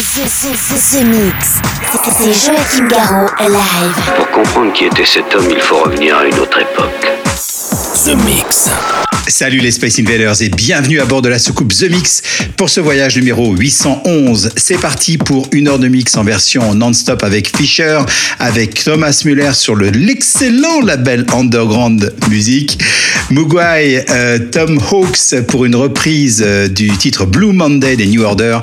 The, the, the, the Mix. C'est Joachim Garraud live. Pour comprendre qui était cet homme, il faut revenir à une autre époque. The Mix. Salut les Space Invaders et bienvenue à bord de la soucoupe The Mix pour ce voyage numéro 811. C'est parti pour une heure de mix en version non-stop avec Fisher, avec Thomas Muller sur le l'excellent label Underground Music, Mugwai, euh, Tom Hawks pour une reprise euh, du titre Blue Monday des New Order,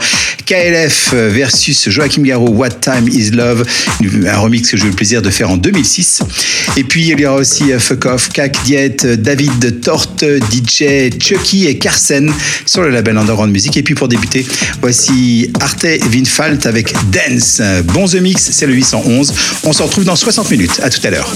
KLF versus Joachim Garraud What Time Is Love, un remix que j'ai eu le plaisir de faire en 2006. Et puis il y aura aussi euh, Fuck Off, Kak Diet, David Torte, DJ Chucky et Carsen sur le label Underground Music. Et puis pour débuter, voici Arte Winfalt avec Dance. Bon The Mix, c'est le 811. On se retrouve dans 60 minutes. À tout à l'heure.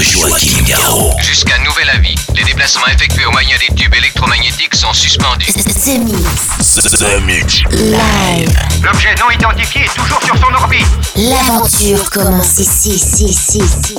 Joachim Garraud. Jusqu'à nouvel avis, les déplacements effectués au moyen des tubes électromagnétiques sont suspendus. The Mix. The Mix. Live. L'objet non identifié est toujours sur son orbite. L'aventure commence ici, ici, ici, ici,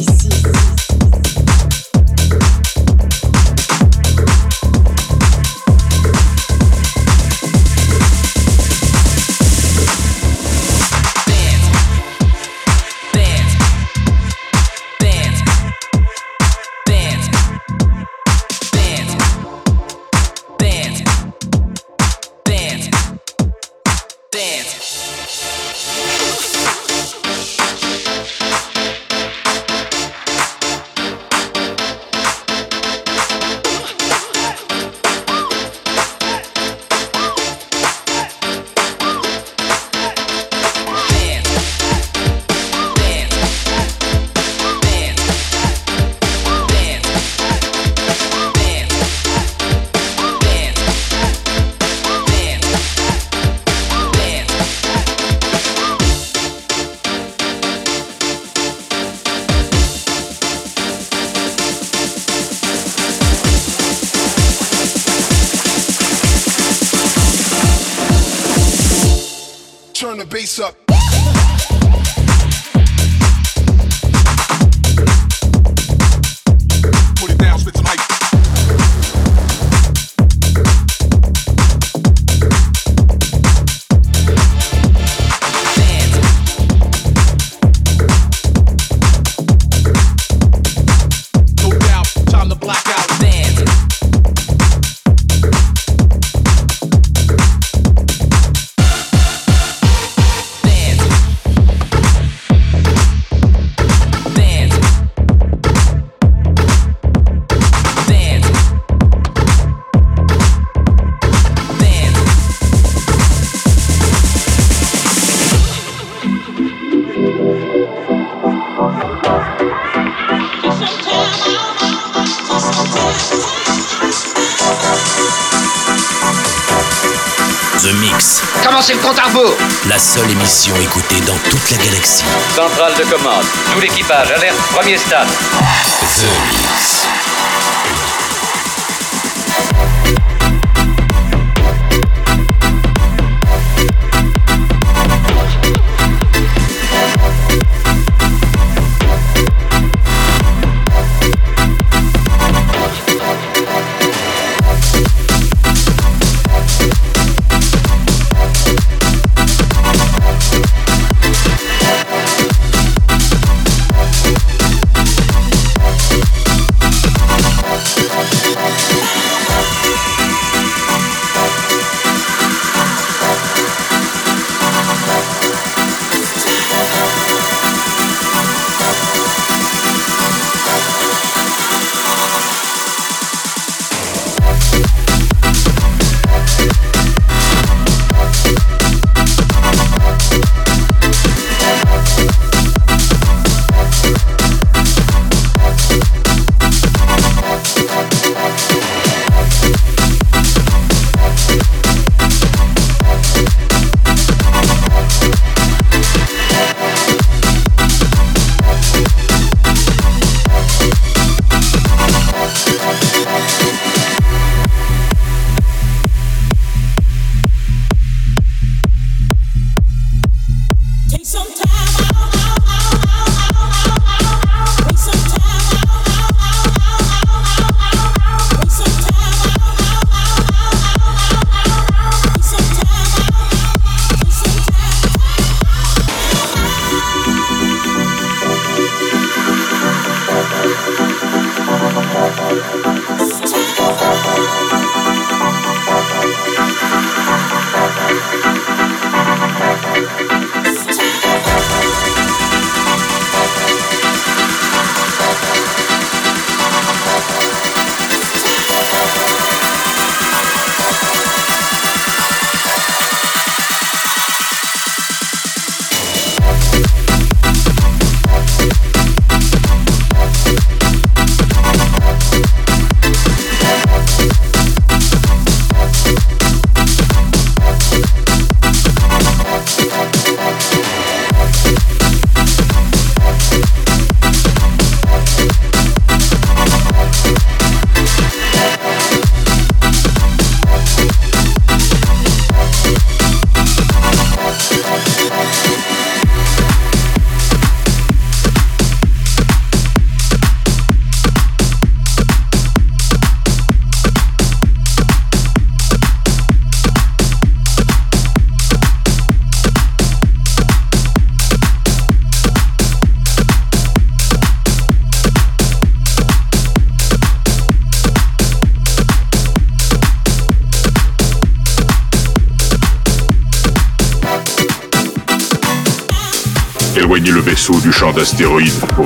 toute la galaxie. Centrale de commande. Tout l'équipage, alerte, premier stade. The Mix.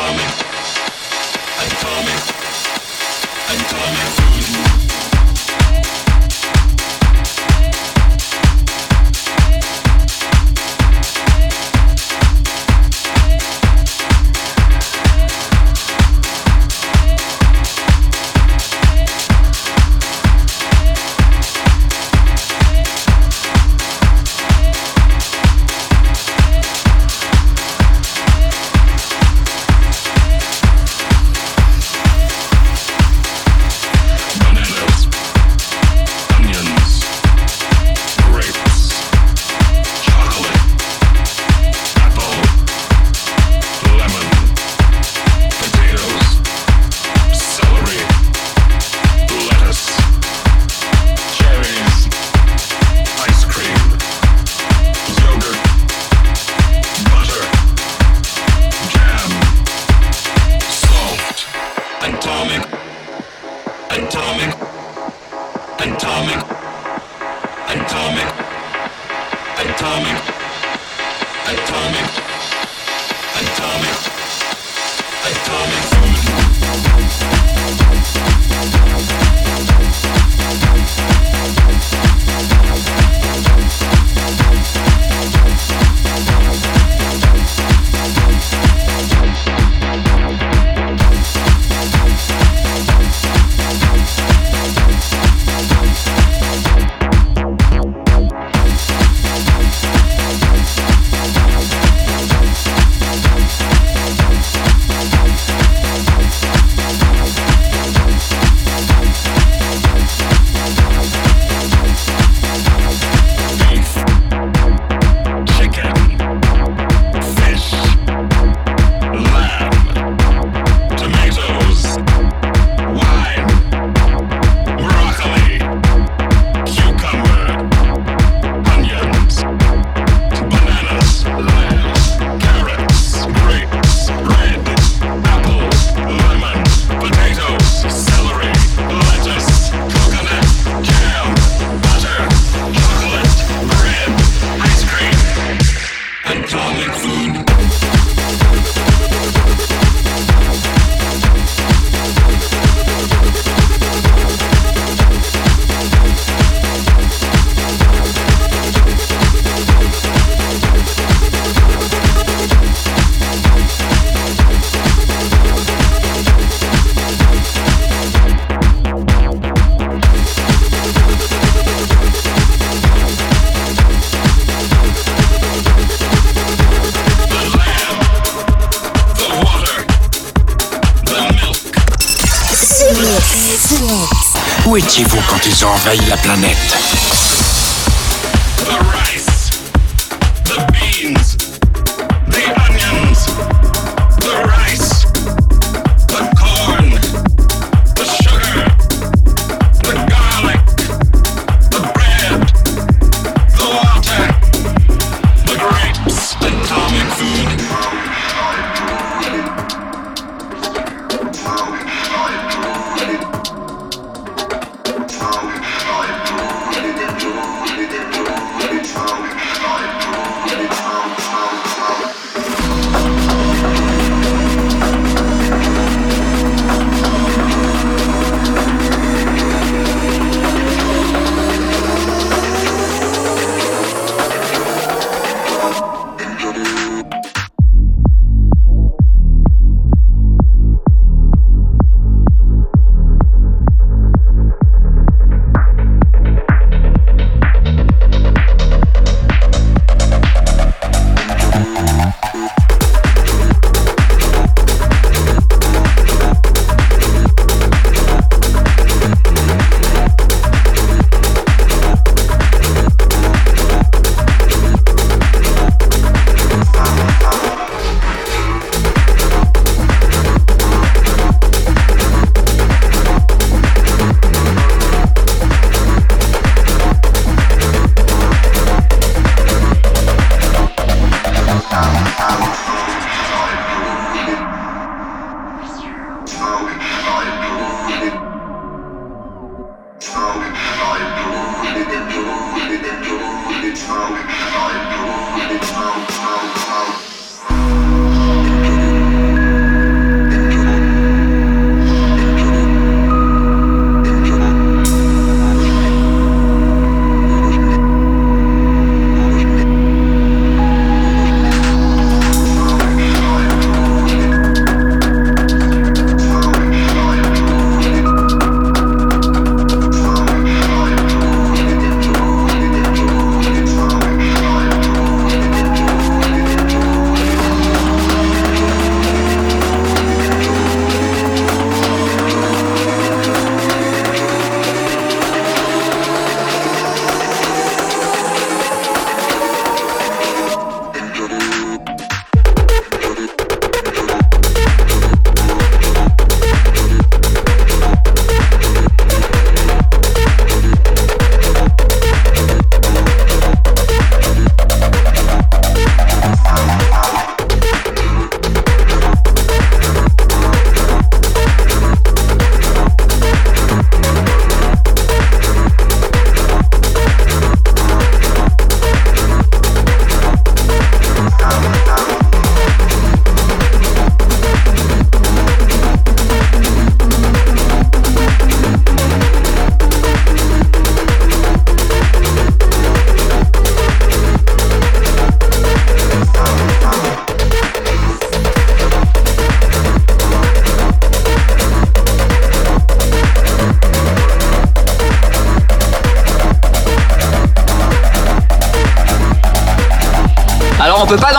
I'm coming. I'm coming. I'm coming. Ils la planète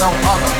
no other.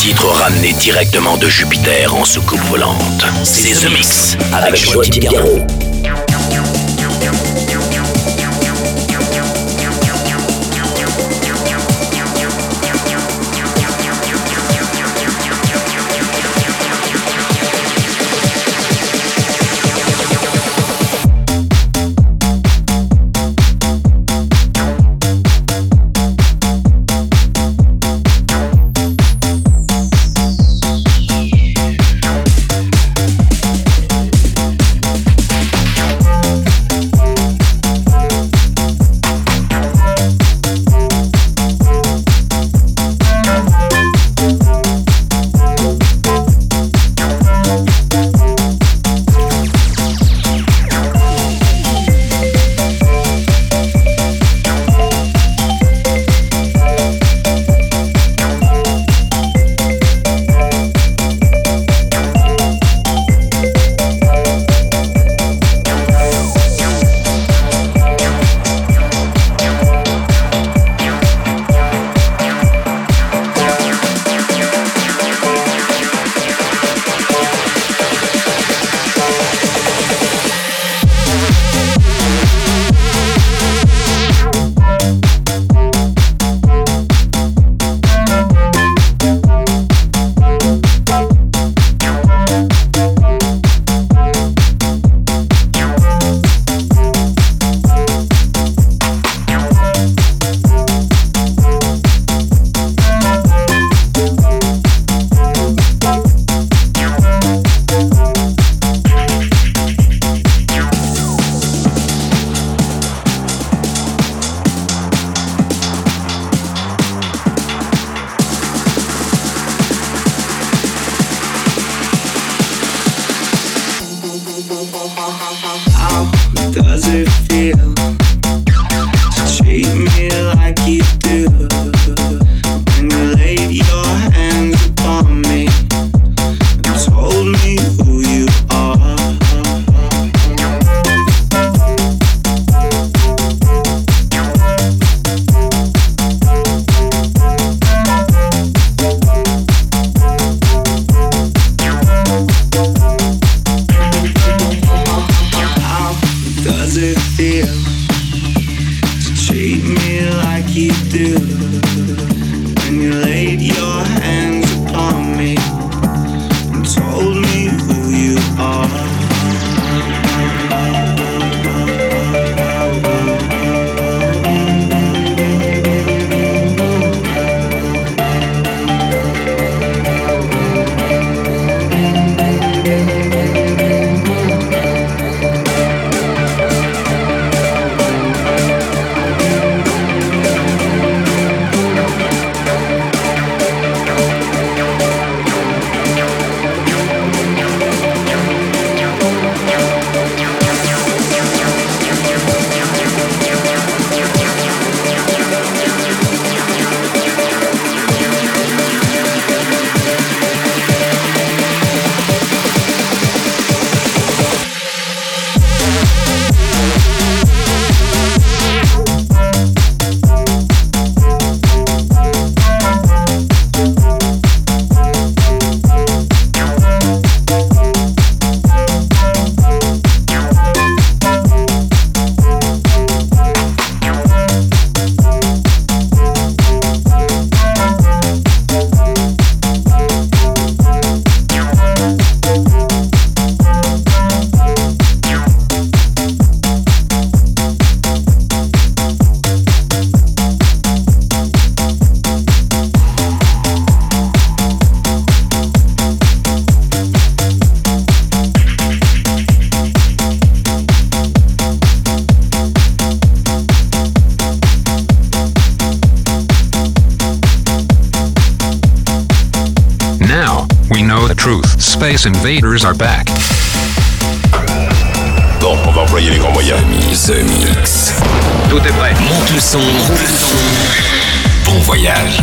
titre ramené directement de Jupiter en soucoupe volante. C'est The Mix avec Joachim Garraud. Can you laid your hands upon me? Space Invaders are back. Bon, on va employer les grands moyens. The Mix. Tout est prêt. Monte le son. Monte le son. Bon voyage.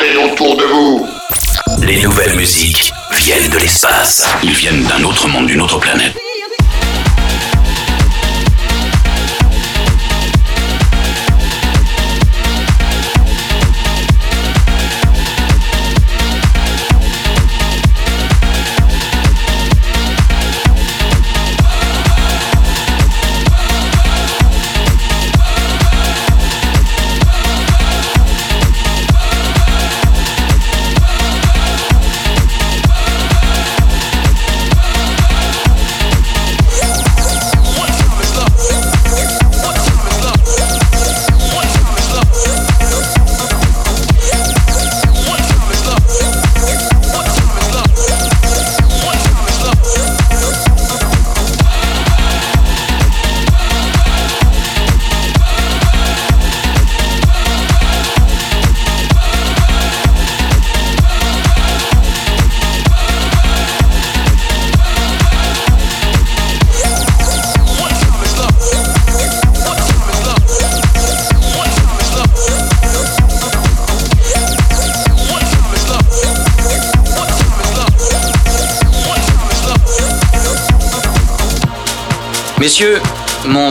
Autour de vous. Les nouvelles musiques viennent de l'espace. Ils viennent d'un autre monde, d'une autre planète.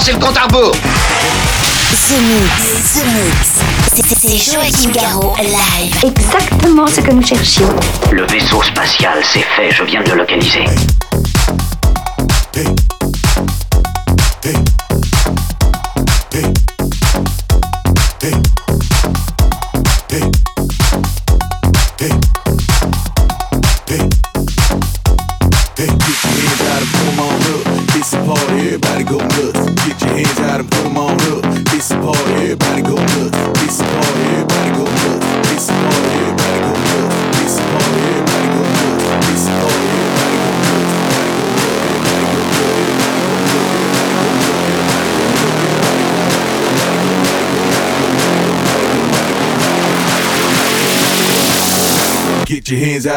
Commencez le compte à rebours ce mix, ce mix. C'est Joachim Garraud live. Exactement ce que nous cherchions. Le vaisseau spatial, c'est fait, je viens de le localiser. Get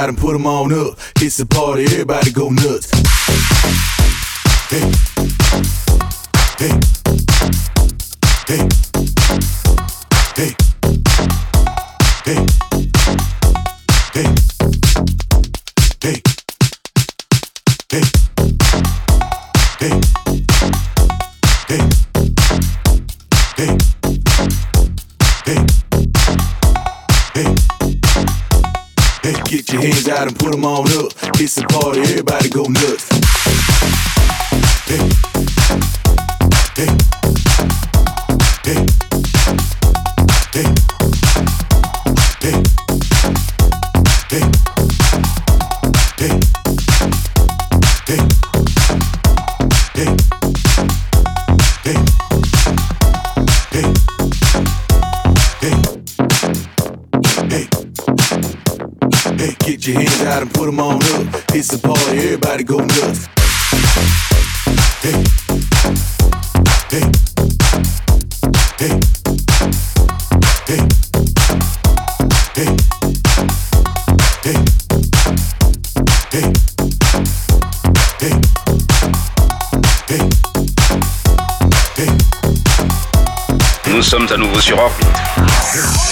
out and put them on up. It's a party, everybody go nuts. Hey. Hey. Hey. Hey. Hey. Hey. Hey. Hey. Hey. Hey. Hey. Hey. Get your hands out and put them on up. It's a party, everybody go nuts. Hey. Hey. Your hands out and put them on up. It's a party, everybody go nuts. Nous sommes à nouveau sur.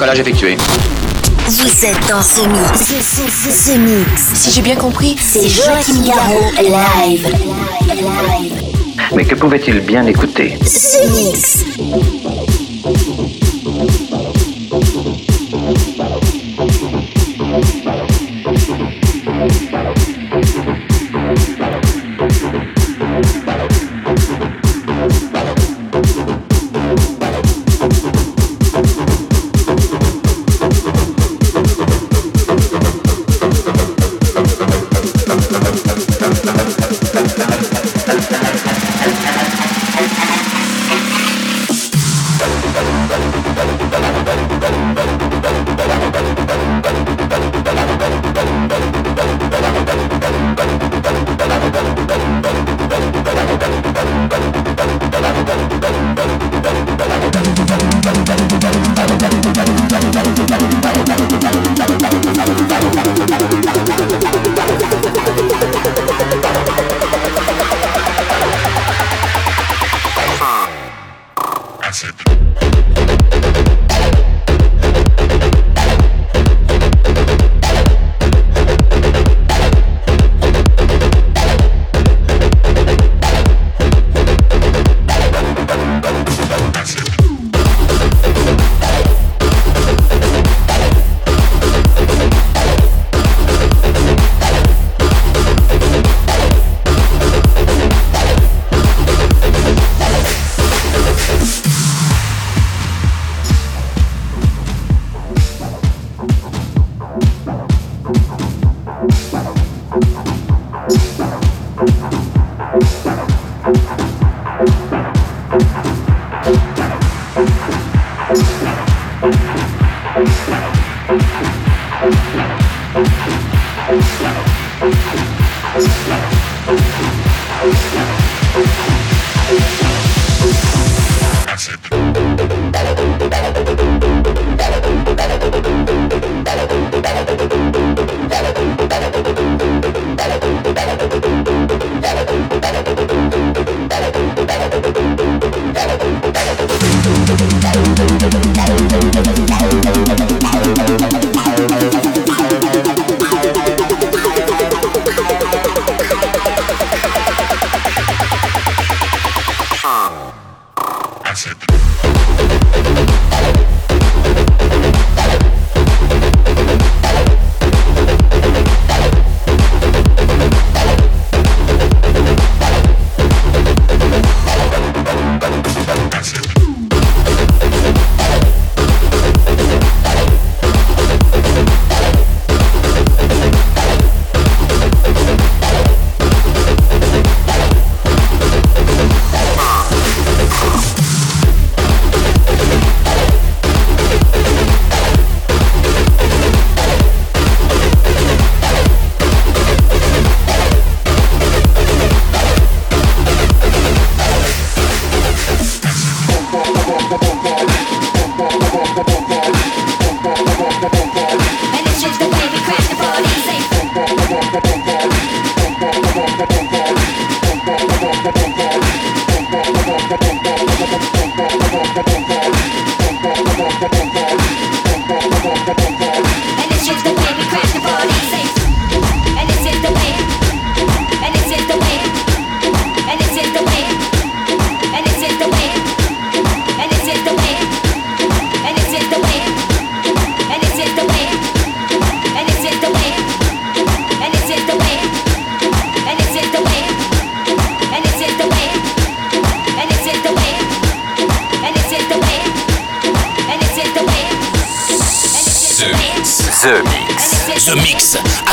Décollage effectué. Vous êtes dans ce mix, ce, ce, ce, ce mix. Si j'ai bien compris, C'est Joachim Garraud live. Mais que pouvait-il bien écouter? Ce mix.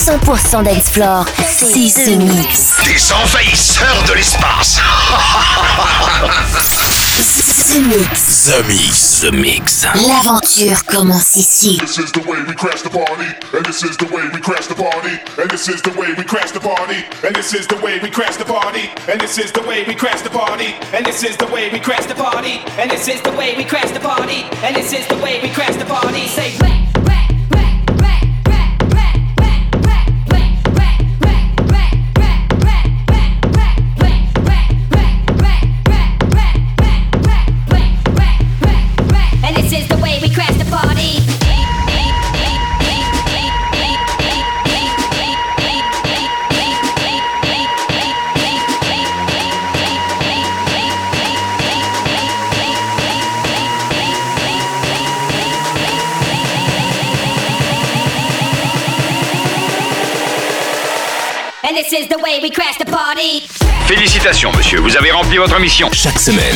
100% dance floor. C'est The Mix. Des envahisseurs de l'espace. The Mix. The Mix. The Mix. L'aventure commence ici. This is the way we crash the party, and this is the way we crash the party, and this is the way we crash the party, and this is the way we crash the party, and this is the way we crash the party, and this is the way we crash the party, And this is the way we crash the party. And this is the way we crash the party. Say, And Félicitations, monsieur, vous avez rempli votre mission. Chaque semaine.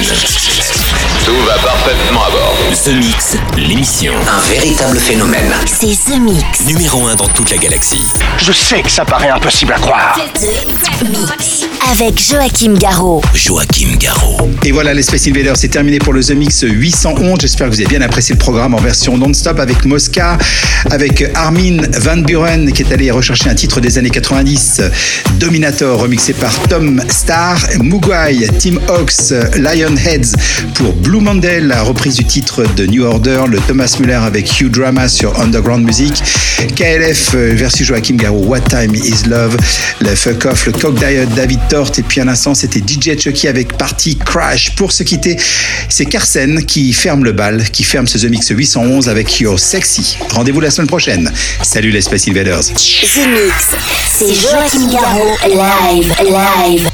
Tout va parfaitement à bord. The Mix, l'émission. Un véritable phénomène. C'est The Mix. Numéro 1 dans toute la galaxie. Je sais que ça paraît impossible à croire. Mix. Avec Joachim Garraud. Joachim Garraud. Et voilà, les Space Invaders, c'est terminé pour le The Mix 811. J'espère que vous avez bien apprécié le programme en version non-stop avec Mosca, avec Armin Van Buren qui est allé rechercher un titre des années 90, Dominator, remixé par Tom Starr, Mugwai, Tim Hawks, Lionheads pour Blue Monday, la reprise du titre de New Order, le Thomas Muller avec Hugh Drama sur Underground Music, KLF euh, versus Joachim Garraud, What Time Is Love, le Fuck Off, le Cock Diet, David Tort, et puis un instant c'était DJ Chucky avec Party Crash. Pour se quitter, c'est Carsen qui ferme le bal, qui ferme ce The Mix 811 avec Your Sexy. Rendez-vous la semaine prochaine. Salut les Space Invaders. The Mix. C'est Joachim. Live, live.